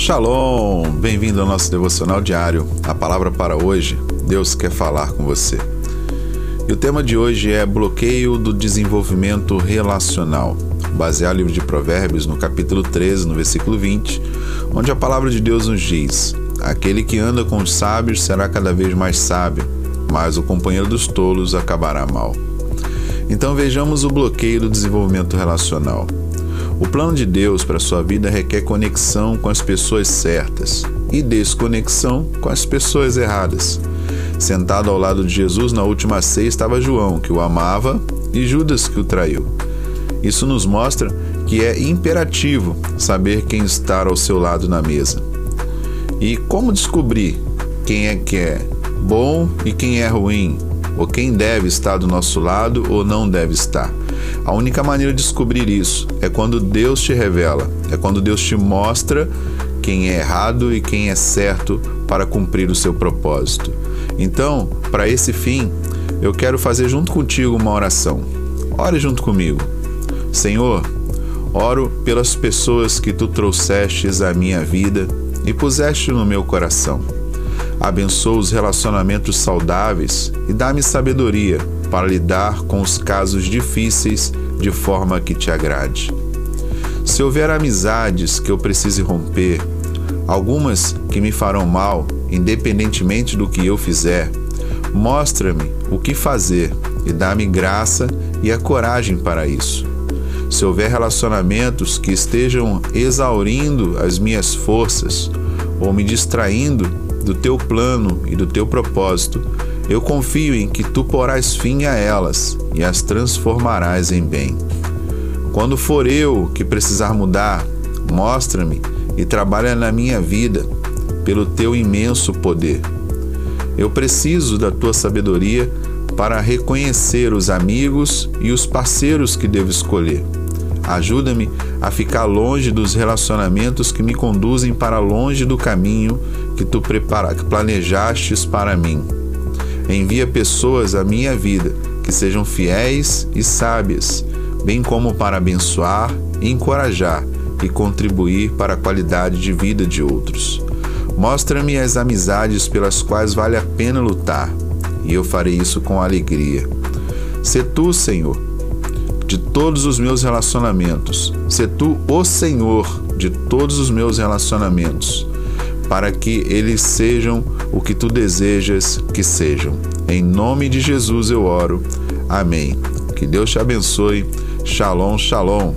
Shalom! Bem-vindo ao nosso devocional diário. A palavra para hoje, Deus quer falar com você. E o tema de hoje é bloqueio do desenvolvimento relacional, baseado no livro de Provérbios, no capítulo 13, no versículo 20, onde a palavra de Deus nos diz: Aquele que anda com os sábios será cada vez mais sábio, mas o companheiro dos tolos acabará mal. Então vejamos o bloqueio do desenvolvimento relacional. O plano de Deus para sua vida requer conexão com as pessoas certas e desconexão com as pessoas erradas. Sentado ao lado de Jesus na última ceia estava João, que o amava, e Judas, que o traiu. Isso nos mostra que é imperativo saber quem está ao seu lado na mesa. E como descobrir quem é que é bom e quem é ruim, ou quem deve estar do nosso lado ou não deve estar? A única maneira de descobrir isso é quando Deus te revela, é quando Deus te mostra quem é errado e quem é certo para cumprir o seu propósito. Então, para esse fim, eu quero fazer junto contigo uma oração. Ore junto comigo. Senhor, oro pelas pessoas que tu trouxestes à minha vida e puseste no meu coração. Abençoa os relacionamentos saudáveis e dá-me sabedoria para lidar com os casos difíceis de forma que te agrade. Se houver amizades que eu precise romper, algumas que me farão mal, independentemente do que eu fizer, mostra-me o que fazer e dá-me graça e a coragem para isso. Se houver relacionamentos que estejam exaurindo as minhas forças ou me distraindo do teu plano e do teu propósito, eu confio em que tu porás fim a elas e as transformarás em bem. Quando for eu que precisar mudar, mostra-me e trabalha na minha vida pelo teu imenso poder. Eu preciso da tua sabedoria para reconhecer os amigos e os parceiros que devo escolher. Ajuda-me a ficar longe dos relacionamentos que me conduzem para longe do caminho que tu prepara, que planejastes para mim. Envia pessoas à minha vida que sejam fiéis e sábias, bem como para abençoar, encorajar e contribuir para a qualidade de vida de outros. Mostra-me as amizades pelas quais vale a pena lutar, e eu farei isso com alegria. Se tu, Senhor, de todos os meus relacionamentos, se tu o Senhor de todos os meus relacionamentos, para que eles sejam o que tu desejas que sejam. Em nome de Jesus eu oro. Amém. Que Deus te abençoe. Shalom, shalom.